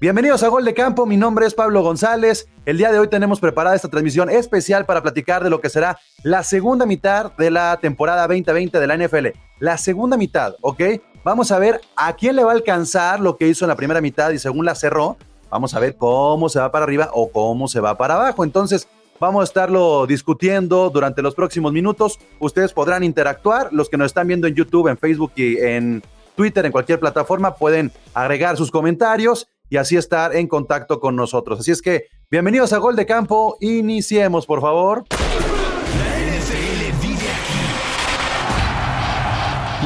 Bienvenidos a Gol de Campo, mi nombre es Pablo González. El día de hoy tenemos preparada esta transmisión especial para platicar de lo que será la segunda mitad de la temporada 2020 de la NFL. La segunda mitad, ¿ok? Vamos a ver a quién le va a alcanzar lo que hizo en la primera mitad y según la cerró, vamos a ver cómo se va para arriba o cómo se va para abajo. Entonces, vamos a estarlo discutiendo durante los próximos minutos. Ustedes podrán interactuar, los que nos están viendo en YouTube, en Facebook y en Twitter, en cualquier plataforma, pueden agregar sus comentarios y así estar en contacto con nosotros. Así es que, bienvenidos a Gol de Campo. Iniciemos, por favor. La NFL vive aquí.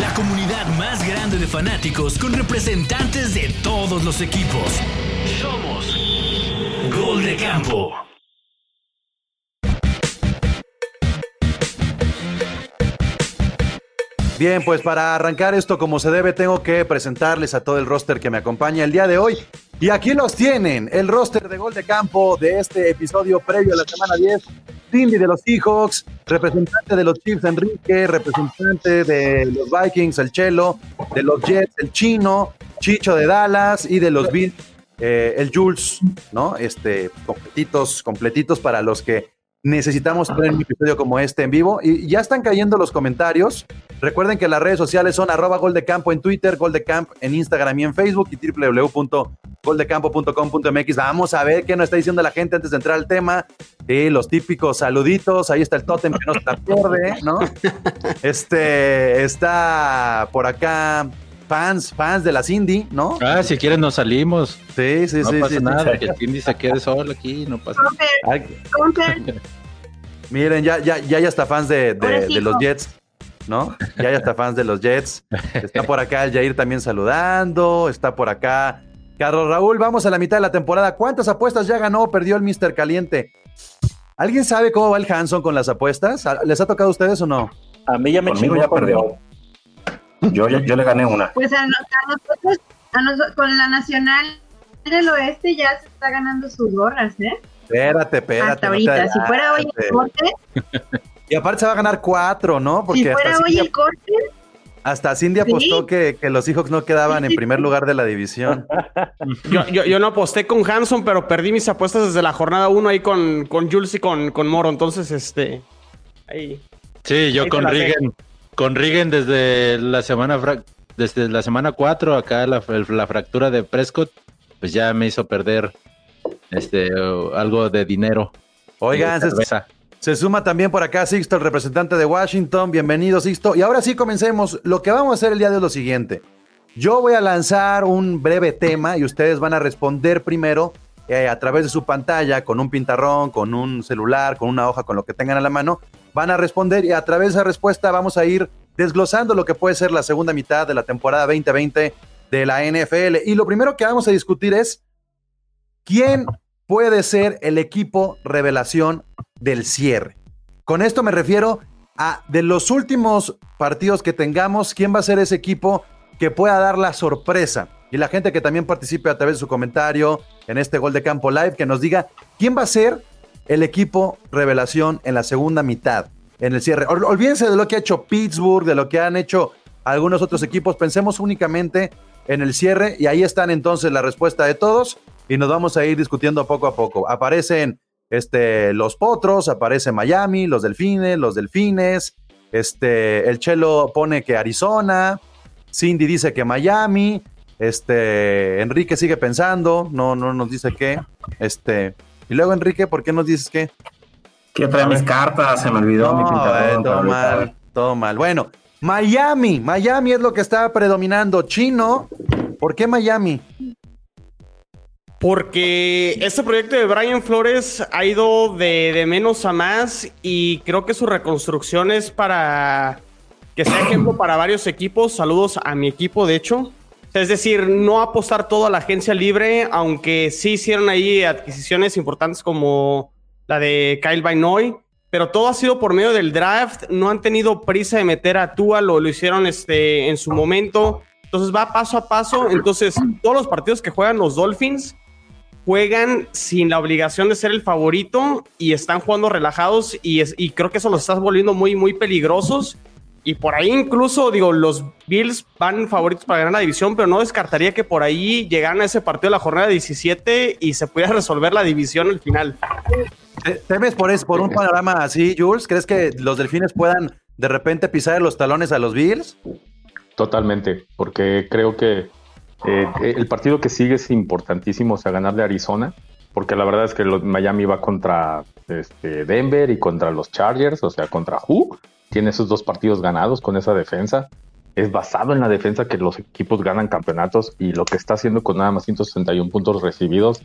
La comunidad más grande de fanáticos con representantes de todos los equipos. Somos Gol de Campo. Bien, pues para arrancar esto como se debe, tengo que presentarles a todo el roster que me acompaña el día de hoy. Y aquí los tienen, el roster de gol de campo de este episodio previo a la semana 10. Cindy de los Seahawks, representante de los Chiefs Enrique, representante de los Vikings el Chelo, de los Jets el Chino, Chicho de Dallas y de los Bills eh, el Jules, ¿no? Este, completitos, completitos para los que necesitamos tener un episodio como este en vivo. Y ya están cayendo los comentarios. Recuerden que las redes sociales son arroba goldecampo en Twitter, goldecamp en Instagram y en Facebook y www.goldecampo.com.mx. Vamos a ver qué nos está diciendo la gente antes de entrar al tema. Sí, los típicos saluditos. Ahí está el tótem que no se la pierde, ¿no? Este está por acá fans, fans de la Cindy, ¿no? Ah, si quieren nos salimos. Sí, sí, no sí. pasa sí, nada, sí. que el Cindy se quede solo aquí, no pasa nada. Miren, ya, ya, ya hay hasta fans de, de- de los Jets, ¿no? Ya hay hasta fans de los Jets. Está por acá el Jair también saludando. Está por acá Carlos Raúl. Vamos a la mitad de la temporada. ¿Cuántas apuestas ya ganó o perdió el Mr. Caliente? ¿Alguien sabe cómo va el Hanson con las apuestas? ¿Les ha tocado a ustedes o no? A mí ya me Conmigo chingó ya perdió. Yo, yo, yo le gané una. Pues a, nos- a nosotros, a con la Nacional del Oeste ya se está ganando sus gorras, ¿eh? Espérate, espérate. Hasta no te ahorita. Si fuera hoy el corte, Y aparte se va a ganar cuatro, ¿no? si hasta fuera hoy Cindy, el corte, hasta Cindy Sí. apostó que, que los Seahawks no quedaban en primer lugar de la división. Yo, yo, yo no aposté con Hanson, pero perdí mis apuestas desde la jornada 1 ahí con, con Jules y con, con Moro. Entonces, este. Ahí. Sí, yo Ahí con Rigen, con Rigen desde la semana desde la semana 4, acá la, la fractura de Prescott, pues ya me hizo perder este uh, algo de dinero. Oigan, se. Se suma también por acá Sixto, el representante de Washington. Bienvenido, Sixto. Y ahora sí comencemos. Lo que vamos a hacer el día de hoy es lo siguiente. Yo voy a lanzar un breve tema y ustedes van a responder primero eh, a través de su pantalla, con un pintarrón, con un celular, con una hoja, con lo que tengan a la mano. Van a responder y a través de esa respuesta vamos a ir desglosando lo que puede ser la segunda mitad de la temporada 2020 de la NFL. Y lo primero que vamos a discutir es quién puede ser el equipo revelación del cierre. Con esto me refiero a de los últimos partidos que tengamos, quién va a ser ese equipo que pueda dar la sorpresa. Y la gente que también participe a través de su comentario en este Gol de Campo Live, que nos diga quién va a ser el equipo revelación en la segunda mitad, en el cierre. Ol- olvídense de lo que ha hecho Pittsburgh, de lo que han hecho algunos otros equipos, pensemos únicamente en el cierre y ahí están entonces la respuesta de todos y nos vamos a ir discutiendo poco a poco. Aparecen este, los Potros, aparece Miami, los Delfines, los Delfines, este, el Chelo pone que Arizona, Cindy dice que Miami, este, Enrique sigue pensando, no, no nos dice qué, este, y luego Enrique, ¿por qué nos dices qué? Quiero traer mis cartas, se me olvidó mi No, eh, todo mal, todo mal. Bueno, Miami, Miami es lo que está predominando. Chino, ¿por qué Miami? Porque este proyecto de Brian Flores ha ido de, de menos a más y creo que su reconstrucción es para que sea ejemplo para varios equipos. Saludos a mi equipo, de hecho. Es decir, no apostar todo a la agencia libre, aunque sí hicieron ahí adquisiciones importantes como la de Kyle Bainoy, pero todo ha sido por medio del draft. No han tenido prisa de meter a Tua, lo, lo hicieron este, en su momento. Entonces va paso a paso. Entonces, todos los partidos que juegan los Dolphins juegan sin la obligación de ser el favorito y están jugando relajados y, es, y creo que eso los está volviendo muy, muy peligrosos. y por ahí incluso, digo, los Bills van favoritos para ganar la división, pero no descartaría que por ahí llegaran a ese partido de la jornada 17 y se pudiera resolver la división al final. ¿Temes por, eso, por un panorama así, Jules? ¿Crees que los delfines puedan de repente pisar los talones a los Bills? Totalmente, porque creo que eh, el partido que sigue es importantísimo, o sea, ganarle a Arizona, porque la verdad es que Miami va contra este, Denver y contra los Chargers, o sea, contra Who tiene esos dos partidos ganados con esa defensa. Es basado en la defensa que los equipos ganan campeonatos y lo que está haciendo con nada más 161 puntos recibidos.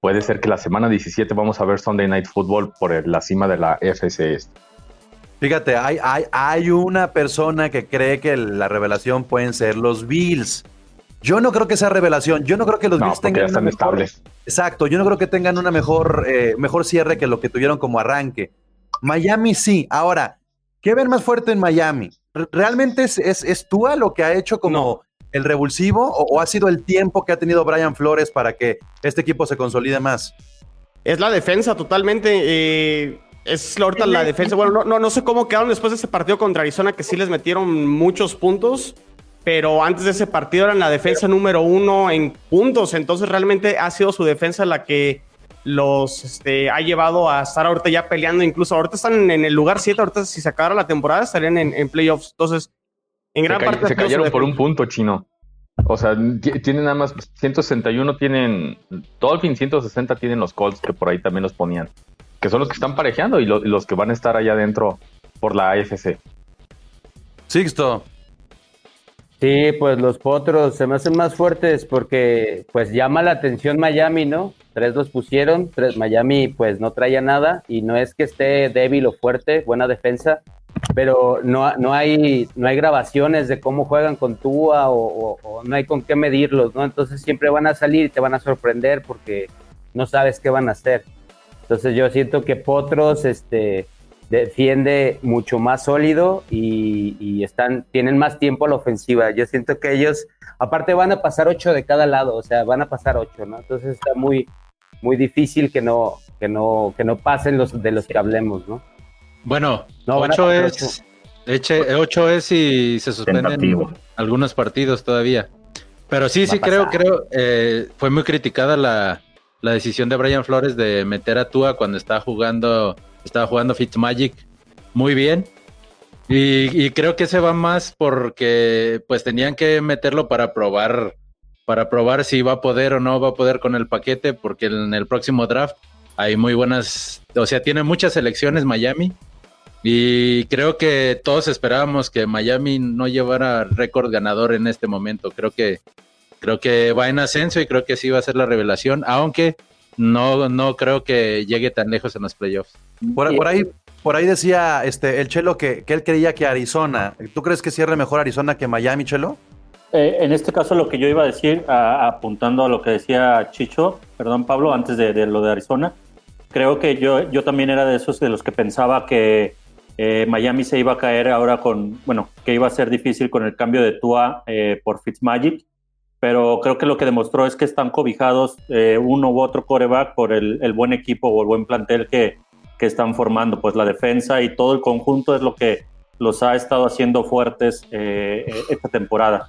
Puede ser que la semana 17 vamos a ver Sunday Night Football por la cima de la FCS. Fíjate, hay, hay, hay una persona que cree que la revelación pueden ser los Bills. Yo no creo que sea revelación. Yo no creo que los Bills tengan. están estables. Exacto. Yo no creo que tengan una mejor, eh, mejor cierre que lo que tuvieron como arranque. Miami sí. Ahora, ¿Qué ven más fuerte en Miami? ¿Realmente es, es, Tua lo que ha hecho como el revulsivo o, ha sido el tiempo que ha tenido Brian Flores para que este equipo se consolide más? Es la defensa totalmente. Eh, es ahorita la defensa. Bueno, no, no, sé cómo quedaron después de ese partido contra Arizona, que sí les metieron muchos puntos, pero antes de ese partido eran la defensa número uno en puntos. Entonces realmente ha sido su defensa la que los este, ha llevado a estar ahorita ya peleando, incluso ahorita están en el lugar 7, ahorita si se acabara la temporada estarían en, playoffs. Entonces, en gran parte... Se cayeron por un punto, chino. O sea, tienen nada más 161, tienen Dolphin 160 tienen los Colts que por ahí también los ponían, que son los que están parejeando y, los que van a estar allá adentro por la AFC. Sixto. Sí, pues los potros se me hacen más fuertes porque pues llama la atención Miami, ¿no? Tres los pusieron, tres Miami pues no traía nada y no es que esté débil o fuerte, buena defensa, pero no, no, hay, no hay grabaciones de cómo juegan con Tua o, o, no hay con qué medirlos, ¿no? Entonces siempre van a salir y te van a sorprender porque no sabes qué van a hacer. Entonces yo siento que Potros, este, defiende mucho más sólido y, están, tienen más tiempo a la ofensiva. Yo siento que ellos, aparte van a pasar ocho de cada lado, o sea, van a pasar ocho, ¿no? Entonces está muy, muy difícil que no, que no, que no pasen los de los que hablemos, ¿no? Bueno, ocho es, ocho. es y se suspenden algunos partidos todavía. Pero sí, sí, creo, creo, eh, fue muy criticada la, la decisión de Brian Flores de meter a Tua cuando estaba jugando estaba jugando Fitzmagic muy bien. Y, creo que se va más porque pues tenían que meterlo para probar, para probar si va a poder o no va a poder con el paquete, porque en el próximo draft hay muy buenas, o sea, tiene muchas selecciones Miami. Y creo que todos esperábamos que Miami no llevara récord ganador en este momento. Creo que, creo que va en ascenso y creo que sí va a ser la revelación, aunque no, no creo que llegue tan lejos en los playoffs. Por, ahí, por ahí decía este, el Chelo que, él creía que Arizona. ¿Tú crees que cierre mejor Arizona que Miami, Chelo? Eh, en este caso, lo que yo iba a decir, apuntando a lo que decía Chicho, perdón, Pablo, antes de, lo de Arizona, creo que yo, yo también era de esos de los que pensaba que eh, Miami se iba a caer ahora con, bueno, que iba a ser difícil con el cambio de Tua eh, por Fitzmagic, pero creo que lo que demostró es que están cobijados uno u otro coreback por el, el, buen equipo o el buen plantel que, que están formando, pues la defensa y todo el conjunto es lo que los ha estado haciendo fuertes eh, eh, esta temporada.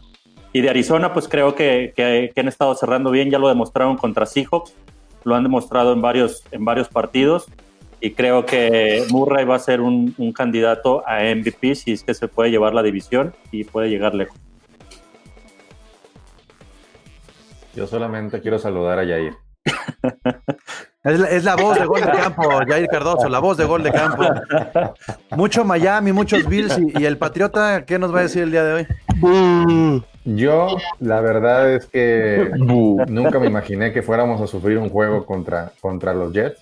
Y de Arizona, pues creo que, que, han estado cerrando bien, ya lo demostraron contra Seahawks, lo han demostrado en varios, en varios partidos y creo que Murray va a ser un, un, candidato a MVP si es que se puede llevar la división y puede llegar lejos. Yo solamente quiero saludar a Yair. Es la, voz de gol de campo, Jair Cardoso, la voz de gol de campo. Mucho Miami, muchos Bills y, el Patriota, ¿qué nos va a decir el día de hoy? Yo, la verdad es que nunca me imaginé que fuéramos a sufrir un juego contra, contra los Jets.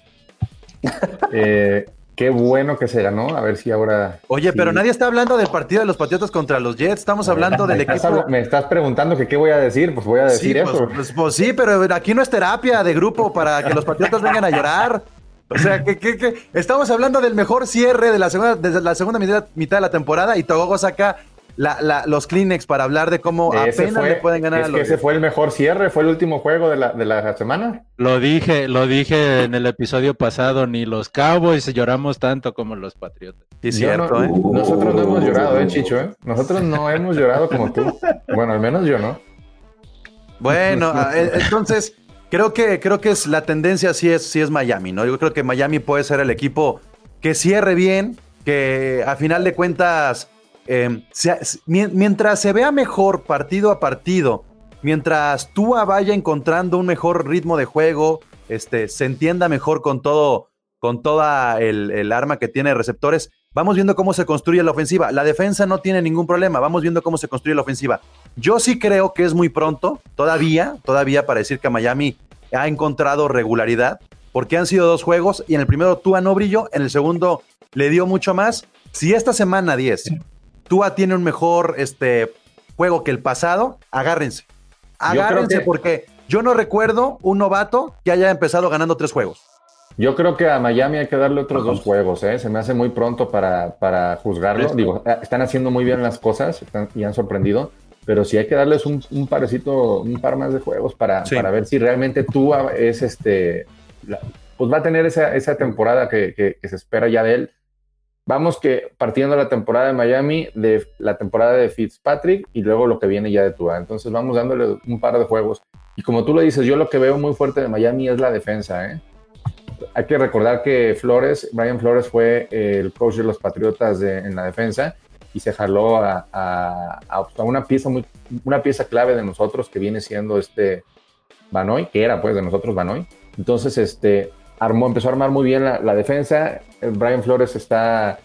Eh, Qué bueno que se ganó, a ver si ahora... Oye, pero nadie está hablando del partido de los Patriotas contra los Jets, estamos hablando del equipo... me estás preguntando que qué voy a decir, pues voy a decir pues, eso. Pues, pues, sí, pero aquí no es terapia de grupo para que los Patriotas vengan a llorar. O sea, que, estamos hablando del mejor cierre de la segunda, de la segunda mitad, de la temporada y Togogo saca los Kleenex para hablar de cómo apenas le pueden ganar es a los... que ese fue el mejor cierre, fue el último juego de la, de la semana. Lo dije, lo dije en el episodio pasado, ni los Cowboys lloramos tanto como los Patriotas. Sí, cierto, ¿eh? Nosotros no hemos llorado, ¿eh, Chicho? ¿eh? Nosotros no hemos llorado como tú. Bueno, al menos yo no. Bueno, eh, entonces creo que creo que es la tendencia sí es sí es Miami, ¿no? Yo creo que Miami puede ser el equipo que cierre bien, que a final de cuentas Em, mientras se vea mejor partido a partido, mientras Tua vaya encontrando un mejor ritmo de juego, este, se entienda mejor con todo, con toda el, arma que tiene receptores, vamos viendo cómo se construye la ofensiva. La defensa no tiene ningún problema, vamos viendo cómo se construye la ofensiva. Yo sí creo que es muy pronto, todavía, todavía para decir que Miami ha encontrado regularidad, porque han sido dos juegos y en el primero Tua no brilló, en el segundo le dio mucho más. Si esta semana 10 Tua tiene un mejor este, juego que el pasado, agárrense. Agárrense porque yo no recuerdo un novato que haya empezado ganando tres juegos. Yo creo que a Miami hay que darle otros dos juegos, ¿eh? se me hace muy pronto para, para juzgarlo. Digo, eh, están haciendo muy bien las cosas y han sorprendido, pero sí hay que darles un, un parecito, un par más de juegos para, para ver si realmente Tua es este, pues va a tener esa, esa temporada que, que, se espera ya de él Vamos que partiendo la temporada de Miami, de la temporada de Fitzpatrick y luego lo que viene ya de Tua. Entonces vamos dándole un par de juegos. Y como tú lo dices, yo lo que veo muy fuerte de Miami es la defensa. ¿eh? Hay que recordar que Flores, Brian Flores fue el coach de los Patriotas en la defensa y se jaló a, a, una pieza muy, una pieza clave de nosotros que viene siendo este Banoy, que era pues de nosotros Banoy. Entonces, este, armó, empezó a armar muy bien la, defensa. Eh, Brian Flores está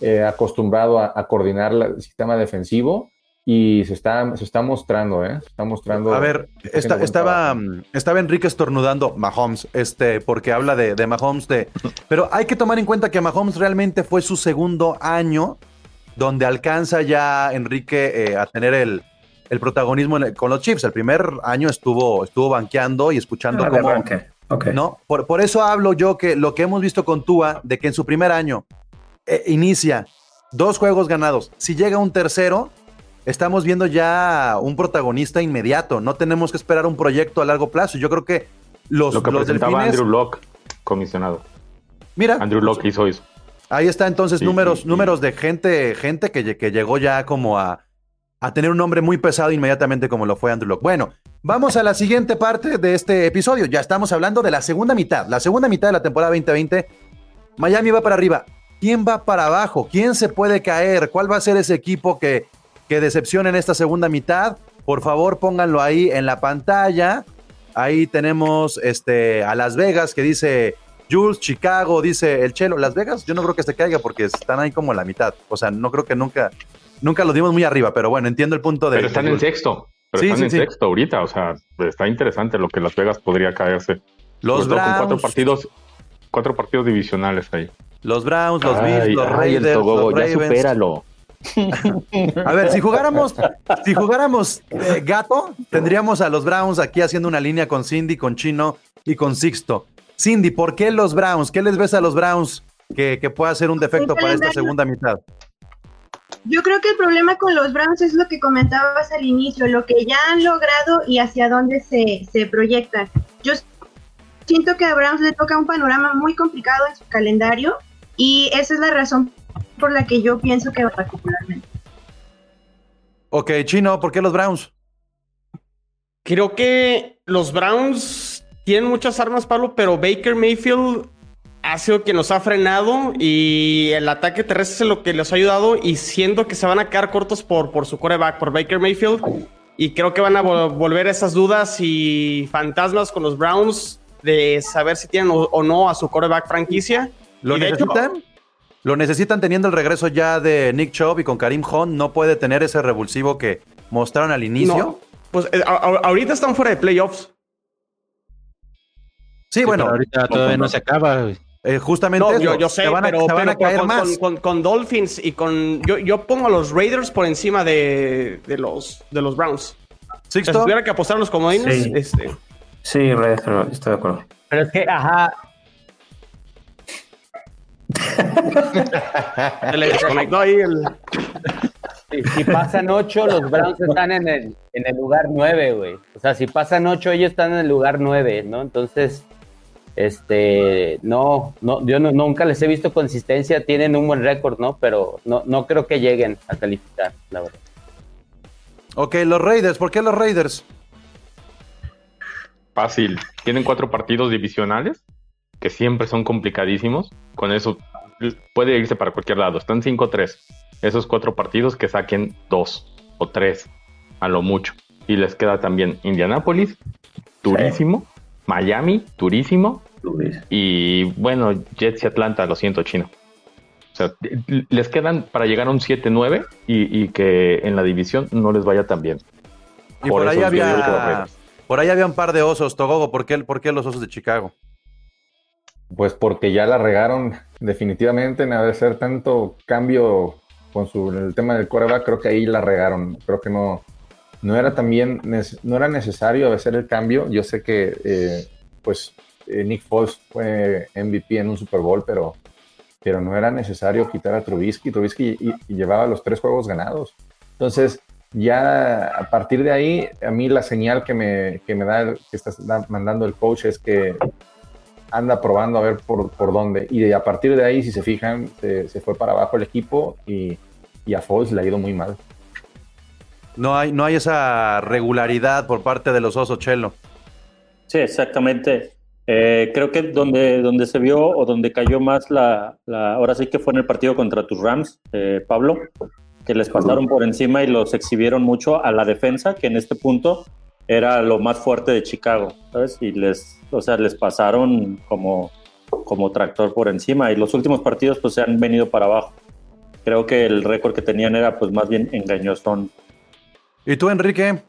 eh, acostumbrado a, coordinar el sistema defensivo y se está, se está mostrando, ¿eh? Se está mostrando. A ver, estaba, estaba Enrique estornudando Mahomes, este, porque habla de, de, Mahomes, de, pero hay que tomar en cuenta que Mahomes realmente fue su segundo año donde alcanza ya Enrique eh, a tener el, el protagonismo con los Chiefs. El primer año estuvo, estuvo banqueando y escuchando ah, cómo, ¿No? Por, por, eso hablo yo que lo que hemos visto con Tua, de que en su primer año eh, inicia dos juegos ganados. Si llega un tercero, estamos viendo ya un protagonista inmediato. No tenemos que esperar un proyecto a largo plazo. Yo creo que los, lo que los presentaba Andrew Locke, comisionado. Mira. Andrew Locke hizo eso. Ahí está entonces números, números de gente, gente que, que llegó ya como a, a tener un nombre muy pesado inmediatamente como lo fue Andrew Locke. Bueno, vamos a la siguiente parte de este episodio. Ya estamos hablando de la segunda mitad. La segunda mitad de la temporada 2020. Miami va para arriba. ¿Quién va para abajo? ¿Quién se puede caer? ¿Cuál va a ser ese equipo que, que decepciona en esta segunda mitad? Por favor, pónganlo ahí en la pantalla. Ahí tenemos este, a Las Vegas que dice Jules, Chicago, dice el Chelo. Las Vegas, yo no creo que se caiga porque están ahí como en la mitad. O sea, no creo que nunca nunca los dimos muy arriba, pero bueno, entiendo el punto de. Pero están en sexto. Pero están en sexto ahorita. O sea, está interesante lo que Las Vegas podría caerse. Los Browns. cuatro partidos, cuatro partidos divisionales ahí. Los Browns, los Bills, los Raiders, los Ravens. Ya supéralo. A ver, si jugáramos, si jugáramos eh, gato, tendríamos a los Browns aquí haciendo una línea con Cindy, con Chino y con Sixto. Cindy, ¿por qué los Browns? ¿Qué les ves a los Browns que, que pueda ser un defecto para esta segunda mitad? Yo creo que el problema con los Browns es lo que comentabas al inicio, lo que ya han logrado y hacia dónde se, se proyectan. Yo siento que a Browns le toca un panorama muy complicado en su calendario y esa es la razón por la que yo pienso que va particularmente. Ok, Chino, ¿por qué los Browns? Creo que los Browns tienen muchas armas, Pablo, pero Baker Mayfield ha sido quien nos ha frenado y el ataque terrestre es lo que les ha ayudado y siento que se van a quedar cortos por, por su coreback, por Baker Mayfield. Y creo que van a volver esas dudas y fantasmas con los Browns de saber si tienen o, no a su coreback franquicia. ¿Lo necesitan? ¿Lo necesitan teniendo el regreso ya de Nick Chubb y con Karim Hunt? ¿No puede tener ese revulsivo que mostraron al inicio? pues eh, ahorita están fuera de playoffs. Sí, bueno. ahorita todavía no se acaba. Eh, justamente yo, sé, van a, pero, caer con, más. Con, Dolphins y con. Yo, yo, pongo a los Raiders por encima de, de los, de los Browns. Si tuviera que apostar a los comodines, sí. este. Sí, Raiders, estoy de acuerdo. Pero es que, ajá. Se le desconectó ahí el. Si, pasan ocho, los Browns están en el, en el lugar nueve, güey. O sea, si pasan ocho, ellos están en el lugar nueve, ¿no? Entonces, este, no, no, yo nunca les he visto consistencia, tienen un buen récord, ¿no? Pero no, no creo que lleguen a calificar, la verdad. Ok, los Raiders, ¿por qué los Raiders? Fácil, tienen cuatro partidos divisionales que siempre son complicadísimos. Con eso puede irse para cualquier lado. Están 5-3. Esos cuatro partidos que saquen dos o tres a lo mucho. Y les queda también Indianápolis, durísimo. Miami, durísimo. Y bueno, Jets y Atlanta, lo siento, chino. O sea, les quedan para llegar a un 7-9 y, que en la división no les vaya tan bien. Y por, ahí había. Por ahí había un par de osos, Togogo. ¿Por qué, ¿Por qué los osos de Chicago? Pues porque ya la regaron definitivamente en hacer tanto cambio con su, el tema del coreback, creo que ahí la regaron. Creo que no, no era también, no era necesario hacer el cambio. Yo sé que, eh, pues, eh, Nick Foles fue MVP en un Super Bowl, pero, pero no era necesario quitar a Trubisky. Trubisky y, llevaba los tres juegos ganados. Entonces, ya a partir de ahí, a mí la señal que me, que me da, que está mandando el coach es que anda probando a ver por, por dónde. Y a partir de ahí, si se fijan, se, fue para abajo el equipo y, a Foles le ha ido muy mal. No hay, no hay esa regularidad por parte de los Osos Chelo. Sí, exactamente. Eh, creo que donde, donde se vio o donde cayó más la, la, ahora sí que fue en el partido contra tus Rams, eh, Pablo, que les pasaron por encima y los exhibieron mucho a la defensa, que en este punto era lo más fuerte de Chicago, ¿sabes? Y les, o sea, les pasaron como, como tractor por encima y los últimos partidos pues se han venido para abajo. Creo que el récord que tenían era pues más bien engañoso. ¿Y tú, Enrique?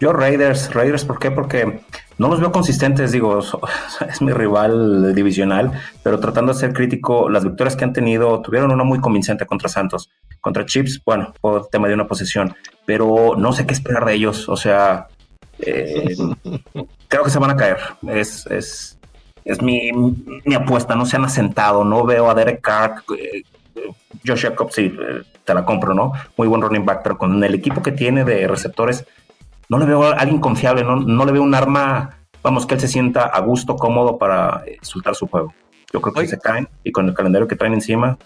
Yo Raiders, Raiders, ¿por qué? Porque no los veo consistentes, digo, es mi rival divisional, pero tratando de ser crítico, las victorias que han tenido, tuvieron una muy convincente contra Santos, contra Chips, bueno, por tema de una posesión, pero no sé qué esperar de ellos, o sea, eh, creo que se van a caer, es, es, es mi, mi, apuesta, no se han asentado, no veo a Derek Carr, eh, Josh Jacobs, sí, eh, te la compro, ¿no? Muy buen running back, pero con el equipo que tiene de receptores, no le veo a alguien confiable, no, no le veo un arma, vamos, que él se sienta a gusto, cómodo para eh, soltar su juego. Yo creo que se caen y con el calendario que traen encima.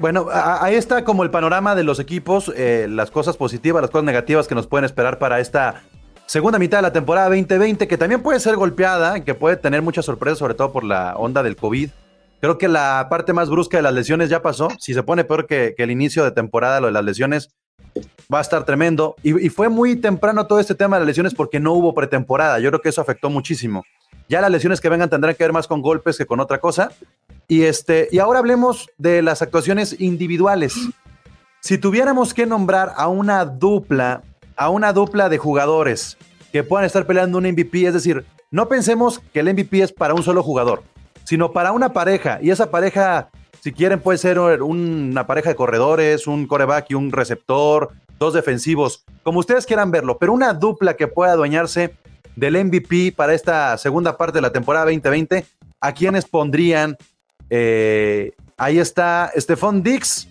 Bueno, ahí está como el panorama de los equipos, eh, las cosas positivas, las cosas negativas que nos pueden esperar para esta segunda mitad de la temporada 2020, que también puede ser golpeada, que puede tener muchas sorpresas, sobre todo por la onda del COVID. Creo que la parte más brusca de las lesiones ya pasó. Si se pone peor que, el inicio de temporada, lo de las lesiones, va a estar tremendo. Y, fue muy temprano todo este tema de las lesiones porque no hubo pretemporada. Yo creo que eso afectó muchísimo. Ya las lesiones que vengan tendrán que ver más con golpes que con otra cosa. Y, este, y ahora hablemos de las actuaciones individuales. Si tuviéramos que nombrar a una dupla, a una dupla de jugadores que puedan estar peleando un MVP, es decir, no pensemos que el MVP es para un solo jugador, sino para una pareja. Y esa pareja si quieren, puede ser una pareja de corredores, un coreback y un receptor, dos defensivos, como ustedes quieran verlo, pero una dupla que pueda adueñarse del MVP para esta segunda parte de la temporada 2020, ¿a quiénes pondrían? Eh, ahí está Stephon Dix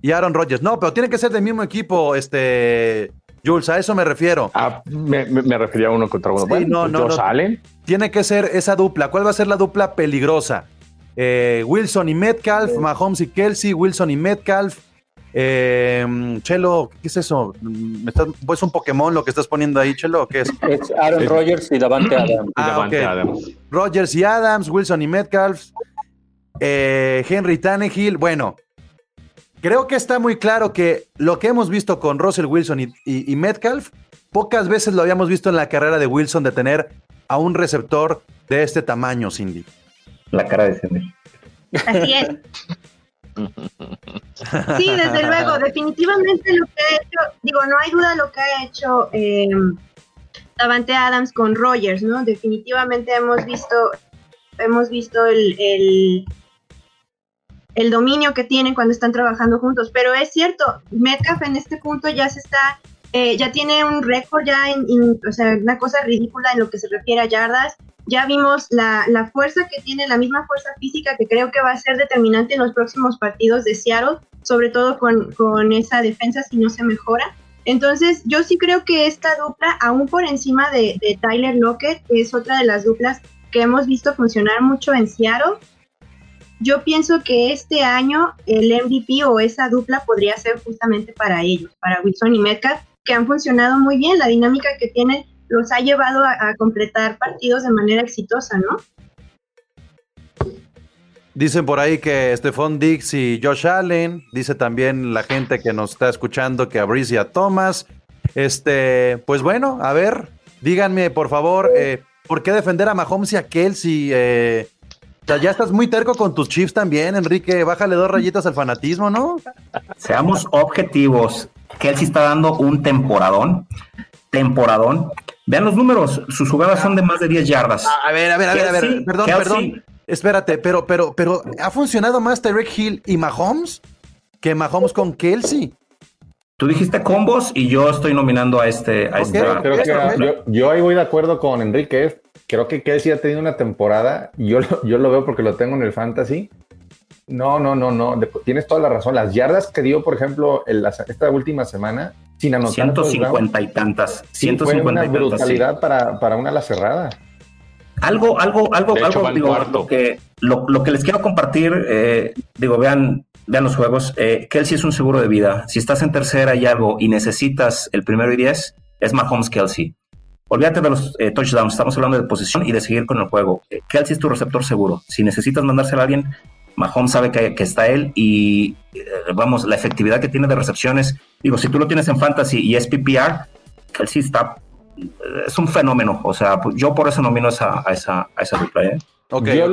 y Aaron Rodgers. No, pero tiene que ser del mismo equipo, este. Jules, a eso me refiero. Ah, me, refería a uno contra uno. no, no, no. Tiene que ser esa dupla. ¿Cuál va a ser la dupla peligrosa? Eh, Wilson y Metcalf, Mahomes y Kelsey, Wilson y Metcalf. Eh, Chelo, ¿qué es eso? ¿Me ¿Es un Pokémon lo que estás poniendo ahí, Chelo? ¿Qué es? Es Aaron Rodgers y Davante Adams. Ah, Adams. Rodgers y Adams, Wilson y Metcalf, eh, Henry Tannehill. Bueno, creo que está muy claro que lo que hemos visto con Russell Wilson y Metcalf, pocas veces lo habíamos visto en la carrera de Wilson de tener a un receptor de este tamaño, Cindy la cara de Cindy. Así es. Sí, desde luego, definitivamente lo que ha hecho, digo, no hay duda lo que ha hecho eh, Davante Adams con Rogers, ¿no? Definitivamente hemos visto, hemos visto el, el, dominio que tienen cuando están trabajando juntos, pero es cierto, Metcalf en este punto ya se está, eh, ya tiene un récord ya en, o sea, una cosa ridícula en lo que se refiere a yardas, ya vimos la, fuerza que tiene, la misma fuerza física que creo que va a ser determinante en los próximos partidos de Seattle, sobre todo con, con esa defensa si no se mejora. Entonces, yo sí creo que esta dupla, aún por encima de, de Tyler Lockett, es otra de las duplas que hemos visto funcionar mucho en Seattle, yo pienso que este año el MVP o esa dupla podría ser justamente para ellos, para Wilson y Metcalf, que han funcionado muy bien. La dinámica que tienen los ha llevado a, completar partidos de manera exitosa, ¿no? Dicen por ahí que Stephon Dix y Josh Allen. Dice también la gente que nos está escuchando que a Brice y a Thomas. Este, pues bueno, a ver, díganme por favor, eh, ¿por qué defender a Mahomes y a Kelsey? Eh, sea, ya estás muy terco con tus chips también, Enrique. Bájale dos rayitas al fanatismo, ¿no? Seamos objetivos. Kelsey está dando un temporadón. Temporadón. Vean los números. Sus jugadas son de más de 10 yardas. A ver, a ver, a ver, a ver. Perdón, perdón. Espérate, pero, pero, pero, ¿ha funcionado más Tyreek Hill y Mahomes que Mahomes con Kelsey? Tú dijiste combos y yo estoy nominando a este. A este yo, ahí voy de acuerdo con Enrique. Creo que Kelsey ha tenido una temporada, y yo, yo lo veo porque lo tengo en el fantasy. No, no, no, no. tienes toda la razón. Las yardas que dio, por ejemplo, esta última semana, sin anotar. 150 y tantas. 150 fue una brutalidad para, para una ala cerrada. Algo, algo, algo, algo, digo, lo que, lo, que les quiero compartir, eh, digo, vean, vean los juegos. Eh, Kelsey es un seguro de vida. Si estás en tercera y algo y necesitas el primero y diez, es Mahomes Kelsey. Olvídate de los eh, touchdowns, estamos hablando de posición y de seguir con el juego. Eh, Kelsey es tu receptor seguro. Si necesitas mandárselo a alguien, Mahomes sabe que, está él y vamos, la efectividad que tiene de recepciones. Digo, si tú lo tienes en fantasy y es PPR, Kelsey está. Es un fenómeno. O sea, yo por eso nomino esa, a, esa, a esa dupla. ¿eh? yo,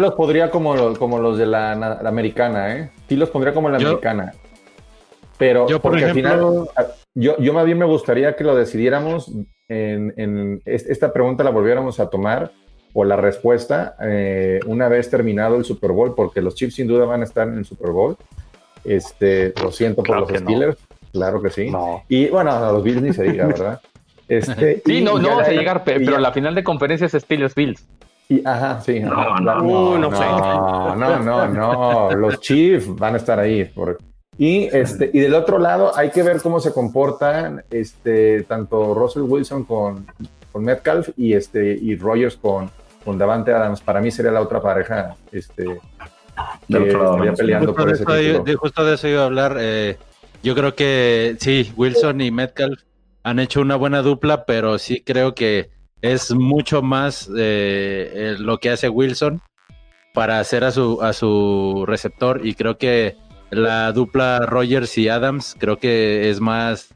los pondría como, como los de la, americana, ¿eh? Sí los pondría como la americana. Pero yo, por ejemplo, al final, yo, yo más bien me gustaría que lo decidiéramos en, esta pregunta la volviéramos a tomar o la respuesta eh, una vez terminado el Super Bowl, porque los Chiefs sin duda van a estar en el Super Bowl. Este, lo siento por los Steelers, claro que sí. Y bueno, a los Bills ni se diga, ¿verdad? Este, sí, no, no se llegar, pero la final de conferencia es Steelers Bills. Y, ajá, sí. No, no, no, no, no, no, Los Chiefs van a estar ahí. Y, este, y del otro lado hay que ver cómo se comportan este, tanto Russell Wilson con, con Metcalf y, este, y Rogers con, con Davante Adams. Para mí sería la otra pareja este, que peleando por ese título. Justo de eso iba a hablar. Eh, yo creo que sí, Wilson y Metcalf han hecho una buena dupla, pero sí creo que es mucho más eh, lo que hace Wilson para hacer a su, a su receptor y creo que la dupla Rogers y Adams creo que es más...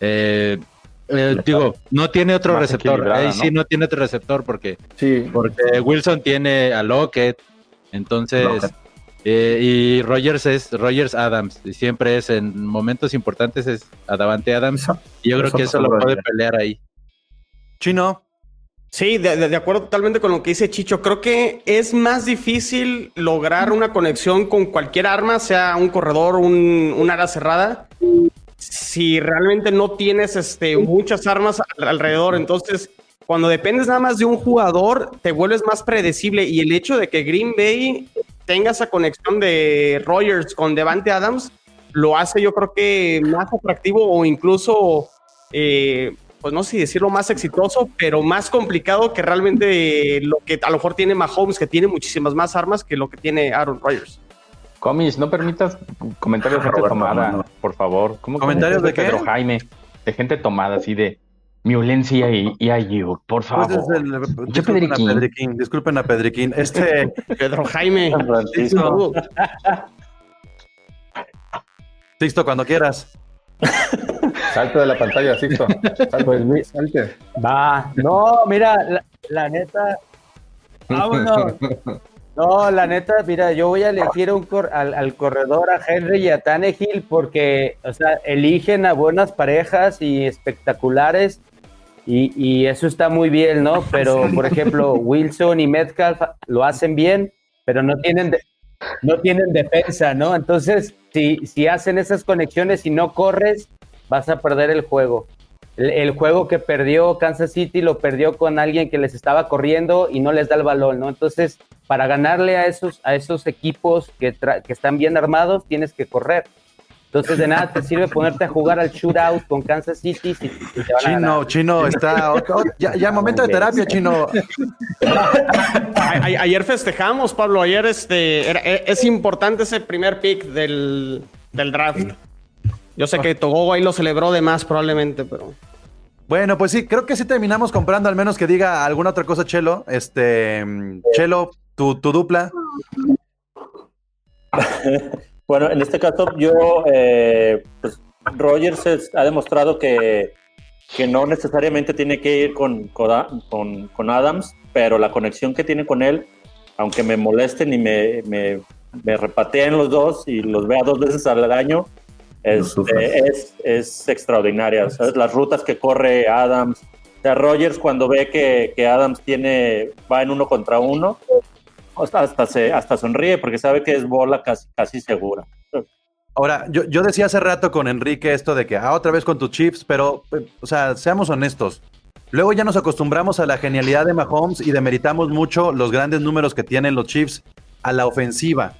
Eh, eh, digo, no tiene otro receptor. Ahí sí no tiene otro receptor porque, sí. porque Wilson tiene a Lockett. Entonces, y Rogers es Rogers Adams. Y siempre es en momentos importantes es Adavante Adams. Y yo creo que eso lo puede pelear ahí. Chino. Sí, de, acuerdo totalmente con lo que dice Chicho. Creo que es más difícil lograr una conexión con cualquier arma, sea un corredor, un, un cerrada, si realmente no tienes este, muchas armas alrededor. Entonces, cuando dependes nada más de un jugador, te vuelves más predecible. Y el hecho de que Green Bay tenga esa conexión de Rogers con Devante Adams, lo hace yo creo que más atractivo o incluso... Eh, pues no sé si decirlo más exitoso, pero más complicado que realmente lo que a lo mejor tiene Mahomes, que tiene muchísimas más armas que lo que tiene Aaron Rodgers. Comis, no permitas comentarios de gente tomada, por favor. ¿Cómo ¿Comentarios de, Pedro Jaime? De gente tomada, así de violencia y, y ayuda, por pues favor. disculpen, a Pedriquín, disculpen a Pedriquín. Este, Pedro Jaime. Listo, cuando quieras. Salte de la pantalla, Sixto. Salte, salte. Va. No, mira, la, neta. Vámonos. No, la neta, mira, yo voy a elegir un al, corredor a Henry y a Tannehill porque, o sea, eligen a buenas parejas y espectaculares y, y eso está muy bien, ¿no? Pero, por ejemplo, Wilson y Metcalf lo hacen bien, pero no tienen, no tienen defensa, ¿no? Entonces, si, si hacen esas conexiones y no corres, vas a perder el juego. El, juego que perdió Kansas City lo perdió con alguien que les estaba corriendo y no les da el balón, ¿no? Entonces, para ganarle a esos, a esos equipos que, que están bien armados, tienes que correr. Entonces de nada te sirve ponerte a jugar al shootout con Kansas City si, Chino, Chino, está ya, momento de terapia, Chino. ayer festejamos, Pablo, ayer este e, es importante ese primer pick del, del draft. Yo sé que Togogo ahí lo celebró de más probablemente, pero bueno, pues sí, creo que sí terminamos comprando, al menos que diga alguna otra cosa, Chelo. Este, Chelo, tu, tu dupla. bueno, en este caso, yo, eh, pues, Rogers ha demostrado que, que, no necesariamente tiene que ir con, con, con, Adams, pero la conexión que tiene con él, aunque me molesten y me, me, me repateen los dos y los vea dos veces al año, este, es, es, extraordinaria. Las rutas que corre Adams. O sea, Rogers cuando ve que, que, Adams tiene, va en uno contra uno, hasta, se, hasta sonríe porque sabe que es bola casi, casi segura. Ahora, yo, yo decía hace rato con Enrique esto de que, ah, otra vez con tus chips, pero, o sea, seamos honestos. Luego ya nos acostumbramos a la genialidad de Mahomes y demeritamos mucho los grandes números que tienen los chips a la ofensiva.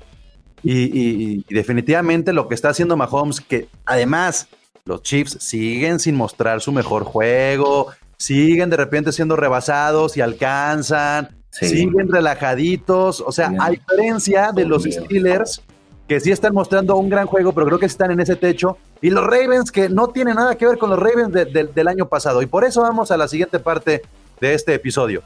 Y, definitivamente lo que está haciendo Mahomes, que además los Chiefs siguen sin mostrar su mejor juego, siguen de repente siendo rebasados y alcanzan, siguen relajaditos. O sea, a diferencia de los Steelers, que sí están mostrando un gran juego, pero creo que están en ese techo. Y los Ravens, que no tienen nada que ver con los Ravens del año pasado. Y por eso vamos a la siguiente parte de este episodio.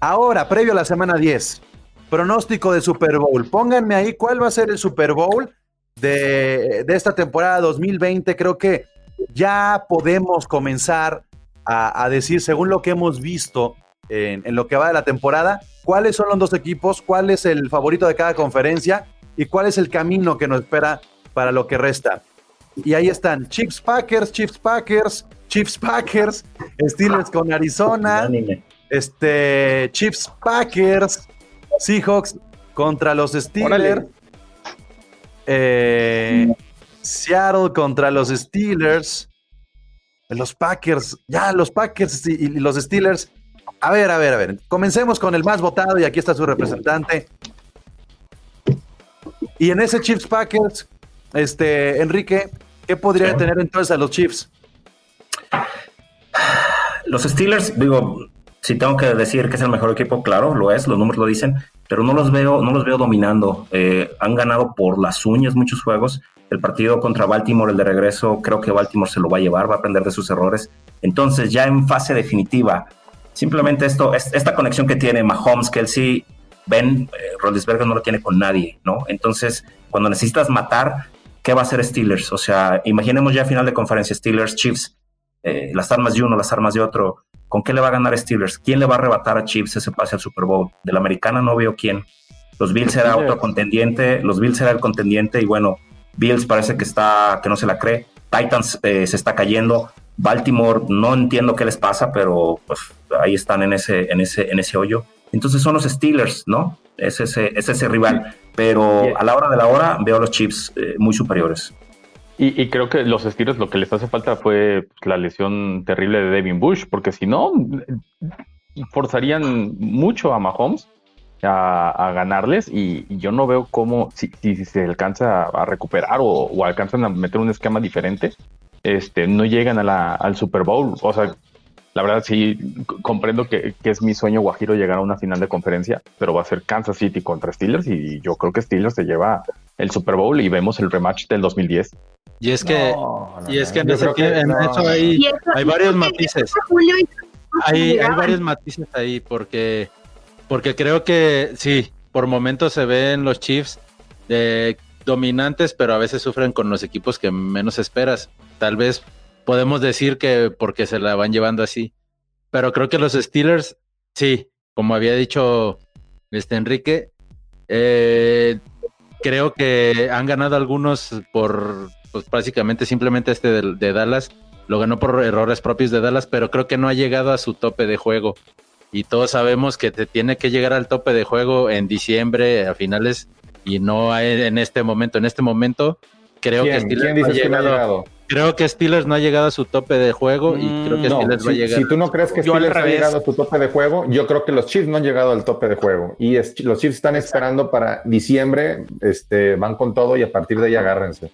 Ahora, previo a la semana 10, pronóstico de Super Bowl. Pónganme ahí cuál va a ser el Super Bowl de, esta temporada 2020. Creo que ya podemos comenzar a, decir, según lo que hemos visto en, lo que va de la temporada, cuáles son los dos equipos, cuál es el favorito de cada conferencia y cuál es el camino que nos espera para lo que resta. Y ahí están Chiefs Packers, Chiefs Packers, Chiefs Packers, Steelers con Arizona, este Chiefs Packers, Seahawks contra los Steelers. Eh, Seattle contra los Steelers. Los Packers, ya los Packers y, los Steelers. A ver, a ver, a ver. Comencemos con el más votado y aquí está su representante. Y en ese Chiefs Packers, este, Enrique, ¿qué podría tener entonces a los Chiefs? Los Steelers, digo, si tengo que decir que es el mejor equipo, claro, lo es, los números lo dicen, pero no los veo, no los veo dominando. Eh, han ganado por las uñas muchos juegos. El partido contra Baltimore, el de regreso, creo que Baltimore se lo va a llevar, va a aprender de sus errores. Entonces, ya en fase definitiva, simplemente esto, esta conexión que tiene Mahomes, Kelsey, Ben, eh, no lo tiene con nadie, ¿no? Entonces, cuando necesitas matar, ¿qué va a hacer Steelers? O sea, imaginemos ya final de conferencia Steelers, Chiefs, eh, las armas de uno, las armas de otro. ¿Con qué le va a ganar Steelers? ¿Quién le va a arrebatar a Chiefs ese pase al Super Bowl? De la americana no veo quién. Los Bills será otro contendiente, los Bills será el contendiente y bueno, Bills parece que está, que no se la cree. Titans eh, se está cayendo. Baltimore no entiendo qué les pasa, pero pues ahí están en ese, en ese, en ese hoyo. Entonces son los Steelers, ¿no? Es ese, es ese rival. Pero a la hora de la hora veo a los Chiefs eh, muy superiores. Y, creo que los Steelers lo que les hace falta fue la lesión terrible de Devin Bush, porque si no, forzarían mucho a Mahomes a, ganarles y, yo no veo cómo, si, se alcanza a recuperar o, alcanzan a meter un esquema diferente, este, no llegan a la, al Super Bowl. O sea, la verdad sí comprendo que, que, es mi sueño guajiro llegar a una final de conferencia, pero va a ser Kansas City contra Steelers y yo creo que Steelers se lleva el Super Bowl y vemos el rematch del 2010. Y es que, y es que en, eso hay, hay varios matices. Hay, hay varios matices ahí porque, porque creo que sí, por momentos se ven los Chiefs de dominantes, pero a veces sufren con los equipos que menos esperas. Tal vez podemos decir que porque se la van llevando así. Pero creo que los Steelers, sí, como había dicho este Enrique, eh, creo que han ganado algunos por, pues básicamente simplemente este de, Dallas, lo ganó por errores propios de Dallas, pero creo que no ha llegado a su tope de juego. Y todos sabemos que te tiene que llegar al tope de juego en diciembre, a finales, y no en este momento. En este momento, creo que Steelers no ha llegado. Creo que Steelers no ha llegado a su tope de juego y creo que Steelers va a llegar. Si tú no crees que Steelers ha llegado a su tope de juego, yo creo que los Chiefs no han llegado al tope de juego. Y los Chiefs están esperando para diciembre, este, van con todo y a partir de ahí agárrense.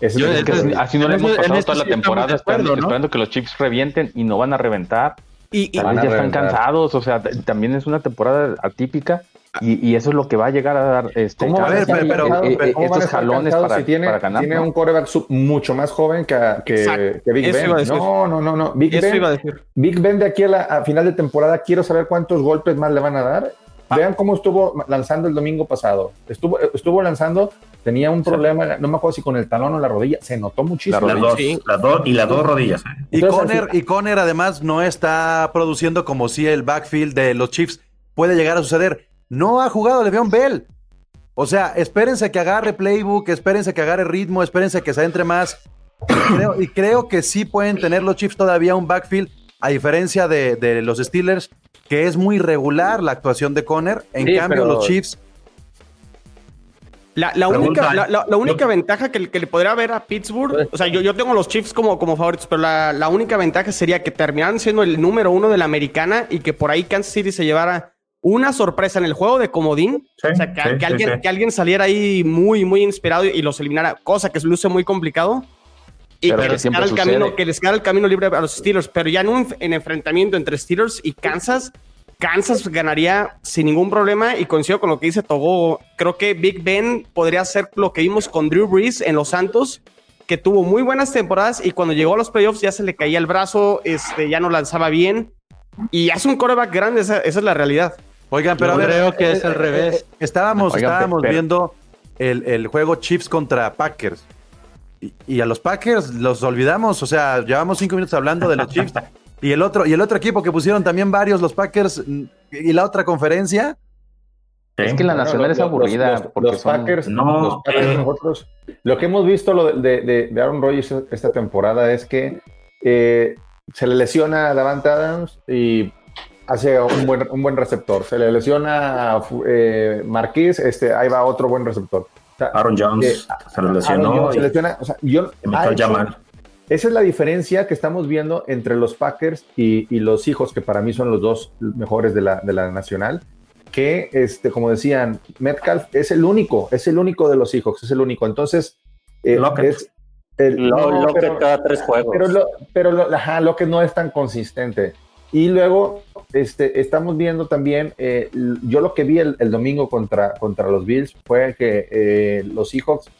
así no le hemos pasado toda la temporada esperando, que los Chiefs revienten y no van a reventar. Y, ya están cansados, o sea, también es una temporada atípica y, eso es lo que va a llegar a dar este, ¿Cómo a ver, pero, eh, eh, estos jalones para, tiene, para ganar. Tiene un coreback mucho más joven que, que, Big Ben. No, no, no, no. Big ben, Big Ben de aquí a la final de temporada, quiero saber cuántos golpes más le van a dar. Ah. Vean cómo estuvo lanzando el domingo pasado. Estuvo, estuvo lanzando, tenía un problema, no me acuerdo si con el talón o la rodilla, se notó muchísimo. Las dos, las dos, y las dos rodillas. Y Conner, y Conner además no está produciendo como si el backfield de los Chiefs puede llegar a suceder. No ha jugado Le'Veon Bell. O sea, espérense que agarre playbook, espérense que agarre ritmo, espérense que se entre más. Y creo, que sí pueden tener los Chiefs todavía un backfield, a diferencia de, los Steelers, que es muy regular la actuación de Conner. En cambio, los Chiefs. La, única, la, única ventaja que, le podría haber a Pittsburgh, o sea, yo, yo tengo los Chiefs como, como favoritos, pero la, única ventaja sería que terminaran siendo el número uno de la americana y que por ahí Kansas City se llevara una sorpresa en el juego de comodín. o sea, que, alguien, que alguien saliera ahí muy, muy inspirado y los eliminara, cosa que se luce muy complicado. Y que, les el camino, que les queda el camino libre a los Steelers. Pero ya en un en enfrentamiento entre Steelers y Kansas, Kansas ganaría sin ningún problema. Y coincido con lo que dice Togo. Creo que Big Ben podría hacer lo que vimos con Drew Brees en los Santos, que tuvo muy buenas temporadas y cuando llegó a los playoffs ya se le caía el brazo, este, ya no lanzaba bien. Y hace un coreback grande, esa es la realidad. Oigan, pero creo que es al eh, revés. Eh, estábamos estábamos viendo el, juego Chiefs contra Packers. Y, a los Packers los olvidamos. O sea, llevamos cinco minutos hablando de los Chiefs. y el otro, y el otro equipo que pusieron también varios, los Packers, y la otra conferencia. Es que la nacional es aburrida. Los, Packers, no, nosotros, lo que hemos visto lo de, de, Aaron Rodgers esta temporada es que eh, se le lesiona a Davante Adams y hace un buen, un buen receptor. Se le lesiona a eh, Marquís, este, ahí va otro buen receptor. Aaron Jones se le lesionó. se lesiona, o sea, yo, esa es la diferencia que estamos viendo entre los Packers y, y, los hijos, que para mí son los dos mejores de la, de la nacional. Que, este, como decían, Metcalf es el único, es el único de los hijos, es el único. Entonces, eh, es, el, no, pero, cada tres juegos. Pero, lo, pero lo, ajá, lo que no es tan consistente. Y luego este, estamos viendo también, eh, yo lo que vi el, domingo contra, contra los Bills fue que eh, los Seahawks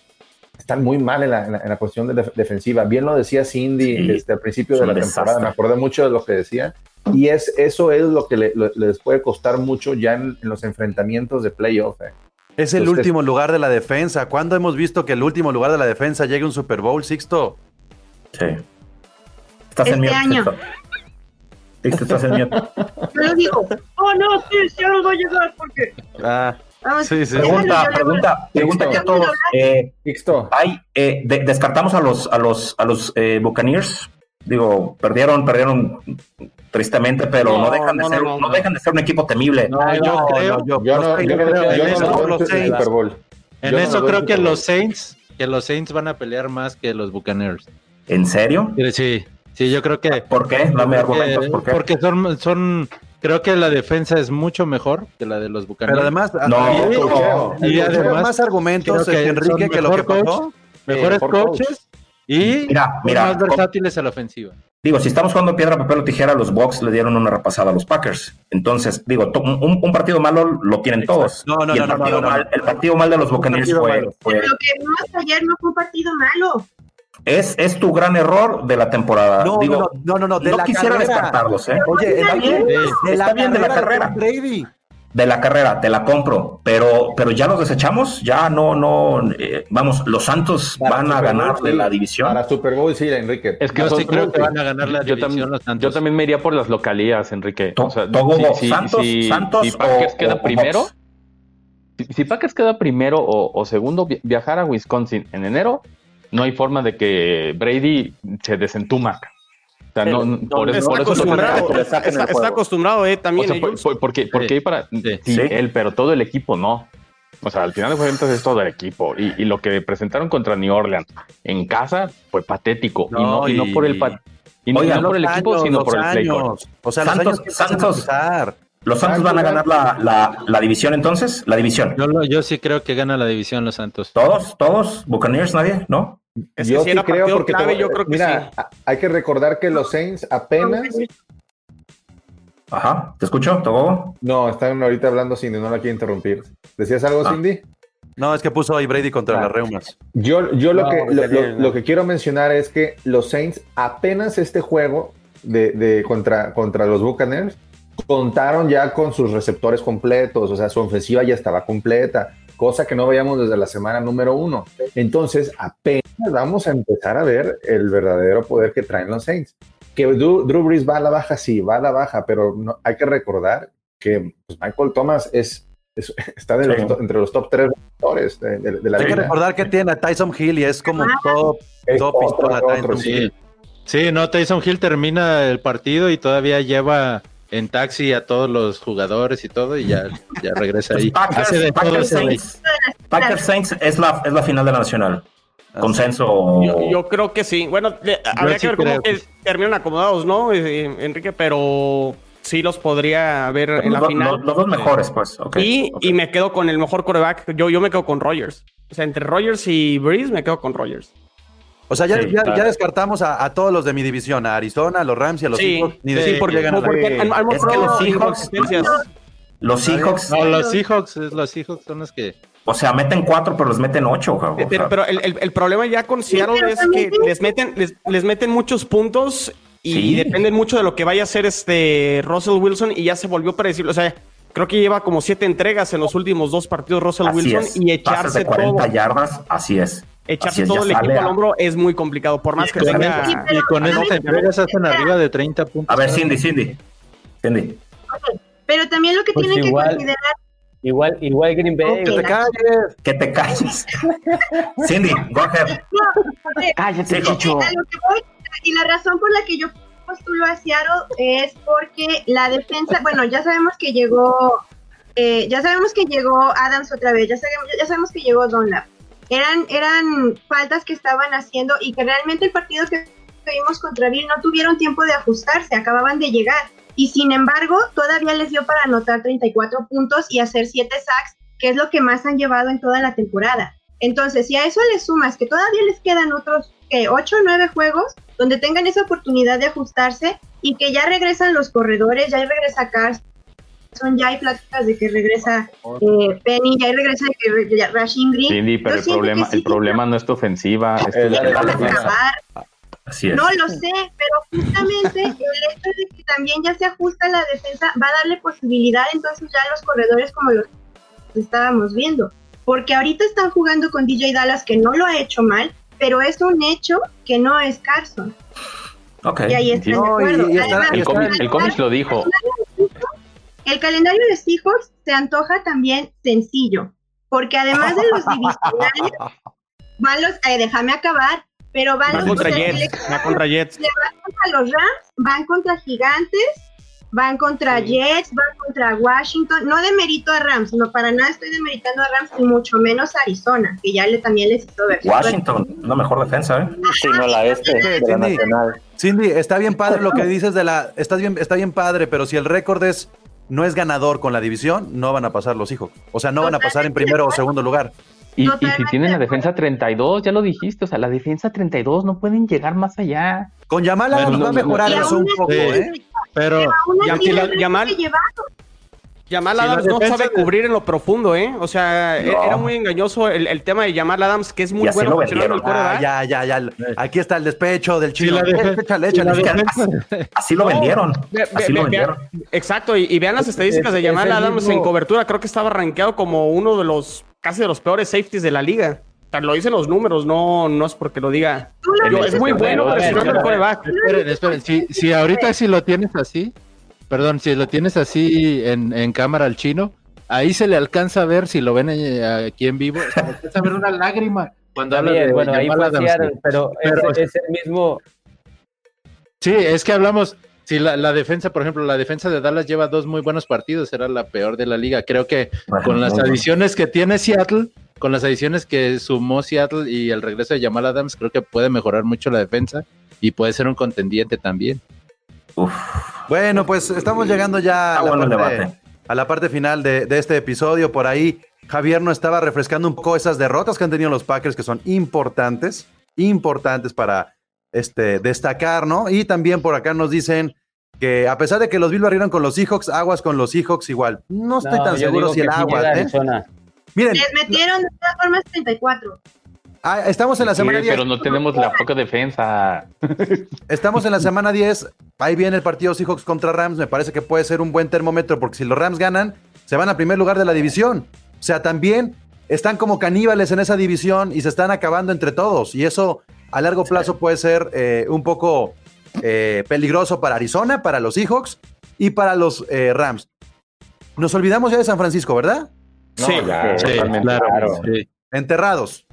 están muy mal en la, en la, cuestión de defensiva. Bien lo decía Cindy desde el principio de la temporada, me acordé mucho de lo que decía. Y es, eso es lo que les puede costar mucho ya en, los enfrentamientos de playoff. Eh. Es el último lugar de la defensa. ¿Cuándo hemos visto que el último lugar de la defensa llegue a un Super Bowl, Sixto? Sí. Estás este año. Este estás en Yo digo, oh no, sí, algo va a llegar porque. Ah. Sí, sí. Pregunta, pregunta, pregunta aquí a todos. Eh, hay, eh, descartamos a los, a los, a los eh, Buccaneers. Digo, perdieron, perdieron tristemente, pero no, dejan de ser, no, dejan de ser un equipo temible. No, yo creo, yo, yo que en eso creo que los Saints, que los Saints van a pelear más que los Buccaneers. ¿En serio? Sí. Sí, yo creo que. ¿Por qué? Dame argumentos, ¿por qué? Porque son, son. Creo que la defensa es mucho mejor que la de los Bucaneros. Pero además, no, y, además más argumentos que Enrique que lo que pasó. Mejores coaches y mira, mira, más versátiles a la ofensiva. Digo, si estamos jugando piedra, papel o tijera, los Bucks le dieron una repasada a los Packers. Entonces, digo, un, un partido malo lo tienen todos. No, no, y el, no, partido mal, el partido mal de los Buccaneers fue, fue... Pero lo que vimos ayer no fue un partido malo. Es, es tu gran error de la temporada. No, Digo, no, no, no, de no quisiera descartarlos, ¿eh? Oye, está bien, de, está bien de la carrera. De la carrera, te la compro, pero, pero ya los desechamos, ya no, no, eh, vamos, los Santos van a ganar de la división. Para Super Bowl, sí, Enrique. Es que yo sí creo que van a ganar la yo división los Santos. Yo también me iría por las localías, Enrique. o sea, si, Santos, si, Santos si Packers queda primero, si, Packers queda primero o, o segundo, viajar a Wisconsin en enero no hay forma de que Brady se desentuma. O sea, no, por eso, está, acostumbrado, está, acostumbrado, eh, también. O sea, porque, porque para sí, él, pero todo el equipo no. O sea, al final de cuentas es todo el equipo. Y, y, lo que presentaron contra New Orleans en casa fue patético. No, y, no, y no por el y no, por el equipo, sino por el play O sea, Santos, Santos, ¿Los Santos van a ganar la, la, la, división entonces? La división. Yo, yo sí creo que gana la división los Santos. ¿Todos? ¿Todos? ¿Buccaneers? ¿Nadie? ¿No? yo sí creo porque yo creo que mira, hay que recordar que los Saints apenas Ajá, ¿te escucho, Togo? No, están ahorita hablando Cindy, no la quiero interrumpir. ¿Decías algo, ah. Cindy? No, es que puso ahí Brady contra las Reumas. Yo, yo lo, que, lo, que quiero mencionar es que los Saints apenas este juego de, contra, contra los Buccaneers contaron ya con sus receptores completos, o sea, su ofensiva ya estaba completa, cosa que no veíamos desde la semana número uno. Entonces, apenas vamos a empezar a ver el verdadero poder que traen los Saints. Que Drew, Brees va a la baja, sí, va a la baja, pero no, hay que recordar que pues, Michael Thomas es, está entre los top tres jugadores de, la Hay que recordar que tiene a Tyson Hill y es como ah. top, top pistola sí. sí, no, Tyson Hill termina el partido y todavía lleva en taxi a todos los jugadores y todo y ya, ya regresa ahí. Packers, Saints, es, la, es la final de la Nacional. ¿Consenso? Yo, creo que sí. Bueno, habría que ver cómo que terminan acomodados, ¿no, eh, Enrique? Pero sí los podría ver en la final. Los, dos mejores, pues. y, y, me quedo con el mejor coreback. Yo, yo me quedo con Rogers. O sea, entre Rogers y Breeze me quedo con Rogers. O sea, ya, ya, descartamos a, todos los de mi división, a Arizona, a los Rams y a los Seahawks. Ni de sí, porque, porque es que los Seahawks. Los Seahawks. No, los Seahawks, los Seahawks son los que. O sea, meten cuatro, pero les meten ocho. Pero, pero el, el, problema ya con Seattle es que les meten, les, meten muchos puntos y dependen mucho de lo que vaya a hacer este Russell Wilson y ya se volvió predecible. O sea, creo que lleva como siete entregas en los últimos dos partidos Russell Wilson y echarse de 40 yardas, así es. Echarse todo el equipo al hombro es muy complicado, por más que tenga... Y con esas entregas hacen arriba de 30 puntos. A ver, Cindy, Cindy. Cindy. Pero también lo que pues tienen que considerar Igual, igual Green Bay. que te calles. Que te calles. Cindy, go ahead. Cállate, Chicho. y la razón por la que yo postulo a Seattle es porque la defensa, bueno, ya sabemos que llegó, eh, ya sabemos que llegó Adams otra vez, ya sabemos, ya sabemos que llegó Donald. Eran, eran faltas que estaban haciendo y que realmente el partido que vimos contra Bill no tuvieron tiempo de ajustarse, acababan de llegar y sin embargo todavía les dio para anotar 34 puntos y hacer 7 sacks, que es lo que más han llevado en toda la temporada. Entonces, si a eso le sumas que todavía les quedan otros que 8 o 9 juegos donde tengan esa oportunidad de ajustarse y que ya regresan los corredores, ya regresa son ya hay pláticas de que regresa eh, Penny, ya hay regresa de que ya, Rashing Green. Sí, pero el problema, el problema no es tu ofensiva, es tu no lo sé, pero justamente el hecho de que también ya se ajusta la defensa va a darle posibilidad entonces ya a los corredores como los estábamos viendo. Porque ahorita están jugando con DJ Dallas que no lo ha hecho mal, pero es un hecho que no es Carson. Okay. Y ahí está de acuerdo. el cómic lo dijo. El calendario de Seahawks se antoja también sencillo, porque además de los divisionales, van los, eh, déjame acabar, pero van, contra Jets, van contra Jets. Van contra los Rams, van contra Gigantes, van contra Jets, van contra Washington. No demerito a Rams, no para nada estoy demeritando a Rams, y mucho menos a Arizona, que ya le también les hizo ver. Washington, una mejor defensa, ¿eh? Sí, no la este, Cindy, Cindy, está bien padre lo que dices de la. Está bien, está bien padre, pero si el récord es no es ganador con la división, no van a pasar los hijos. O sea, no van a pasar en primero o segundo lugar. Y, si tienen la defensa 32, ya lo dijiste, o sea, la defensa 32 no pueden llegar más allá. Con Yamal nos va a mejorar eso un poco, ¿eh? Pero Yamal, Yamal Adams no sabe cubrir en lo profundo, ¿eh? O sea, e-, era muy engañoso el, tema de Yamal Adams, que es muy bueno el ah, ya, ya, ya. Aquí está el despecho del chino. así, lo vendieron. Así lo vendieron. exacto, y, vean las estadísticas de Yamal Adams en cobertura. Creo que estaba rankeado como uno de los casi de los peores safeties de la liga. lo dicen los números, no, no es porque lo diga. es muy bueno presionando el coreback. Esperen, esperen. Si, si ahorita si lo tienes así, perdón, si lo tienes así en, en cámara al chino, ahí se le alcanza a ver, si lo ven eh, aquí en vivo, se le alcanza a ver una lágrima cuando habla de bueno, ahí pero, pero es, el mismo. Sí, es que hablamos, si la, la, defensa, por ejemplo, la defensa de Dallas lleva dos muy buenos partidos, era la peor de la liga. Creo que con las adiciones que tiene Seattle, con las adiciones que sumó Seattle y el regreso de Jamal Adams, creo que puede mejorar mucho la defensa y puede ser un contendiente también. Bueno, pues estamos llegando ya a la, parte, final de, de este episodio. Por ahí, Javier nos estaba refrescando un poco esas derrotas que han tenido los Packers, que son importantes. importantes para este, destacar, ¿no? Y también por acá nos dicen que a pesar de que los Bills barrieron con los Seahawks, aguas con los Seahawks igual. No estoy tan seguro si el agua. ¿eh? Miren, les metieron de todas formas 34. Ah, estamos en la semana 10. Pero no tenemos la poca defensa. Estamos en la semana 10. Ahí viene el partido Seahawks contra Rams. Me parece que puede ser un buen termómetro porque si los Rams ganan, se van al primer lugar de la división. O sea, también están como caníbales en esa división y se están acabando entre todos. Y eso a largo plazo puede ser eh, un poco eh, peligroso para Arizona, para los Seahawks y para los eh, Rams. Nos olvidamos ya de San Francisco, ¿verdad? sí, claro. Enterrados.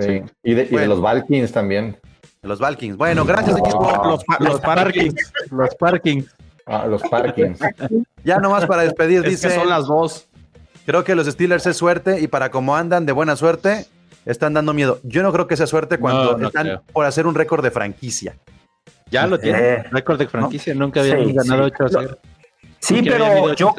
Sí. Y, de, los Valkins también. los Valkins. Bueno, gracias, equipo. los, los, parkings. Los parkings. Ah, los parkings. ya nomás para despedir, dice. son las dos. Creo que los Steelers es suerte y para como andan de buena suerte, están dando miedo. Yo no creo que sea suerte cuando están por hacer un récord de franquicia. Ya lo tiene. Eh, récord de franquicia. Nunca habían ganado 8 a 0. Sí, pero yo,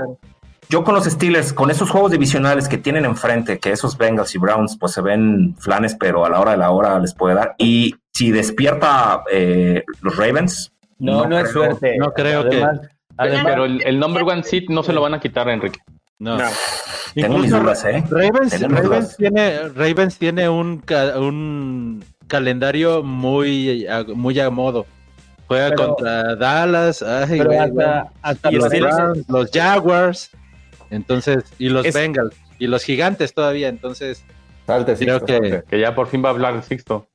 yo con los Steelers, con esos juegos divisionales que tienen enfrente, que esos Bengals y Browns, pues se ven flanes, pero a la hora de la hora les puede dar. Y si despierta eh, los Ravens. No, no, es suerte. No creo que. pero el, el, number one seat no se lo van a quitar, Enrique. No. Tengo mis dudas, ¿eh? Ravens, tiene, Ravens tiene un, un calendario muy, muy a modo. Juega contra Dallas, hasta, los, Jaguars, entonces, y los Bengals, y los gigantes todavía, entonces. creo que, que ya por fin va a hablar Sixto.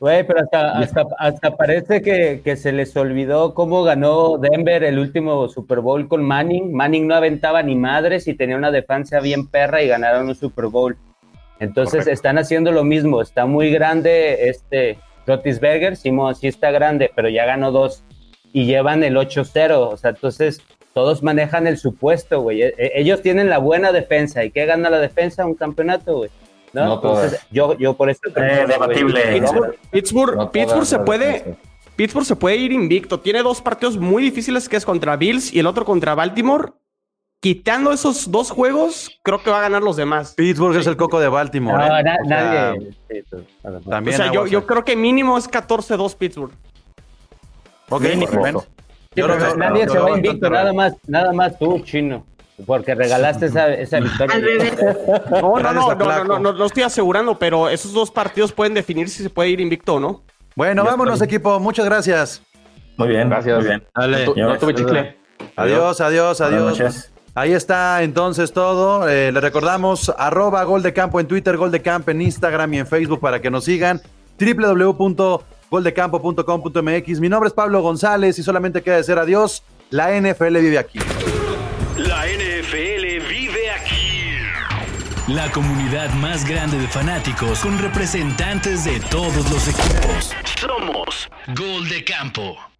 Güey, pero hasta, hasta, parece que, se les olvidó cómo ganó Denver el último Super Bowl con Manning. Manning no aventaba ni madres y tenía una defensa bien perra y ganaron un Super Bowl. Entonces están haciendo lo mismo. Está muy grande este Rotisberger, sí, sí está grande, pero ya ganó dos y llevan el 8-0. O sea, entonces todos manejan el supuesto, güey. E, e, ellos tienen la buena defensa. ¿Y qué gana la defensa? Un campeonato, güey. ¿no? Entonces, yo, yo por eso... Eh, debatible. Pittsburgh, Pittsburgh, se puede... Pittsburgh se puede ir invicto. Tiene dos partidos muy difíciles que es contra Bills y el otro contra Baltimore. Quitando esos dos juegos, creo que va a ganar los demás. Pittsburgh es el coco de Baltimore. No, ¿eh? nadie. también o sea, yo, yo, creo que mínimo es 14-2 Pittsburgh. Ok, nadie se va invicto, nada más, nada más tú, chino. Porque regalaste esa, esa victoria. No, no, no, no, no, no, estoy asegurando, pero esos dos partidos pueden definir si se puede ir invicto o no. Bueno, vámonos, equipo. Muchas gracias. Muy bien, gracias. Muy bien. Dale. No, tuve chicle. Adiós, adiós, adiós. Ahí está entonces todo. Eh, le recordamos arroba gol de campo en Twitter, gol de campo en Instagram y en Facebook para que nos sigan. www.goldecampo.com.mx. Mi nombre es Pablo González y solamente queda decir adiós. La NFL vive aquí. La NFL vive aquí. La comunidad más grande de fanáticos con representantes de todos los equipos. Somos Gol de Campo.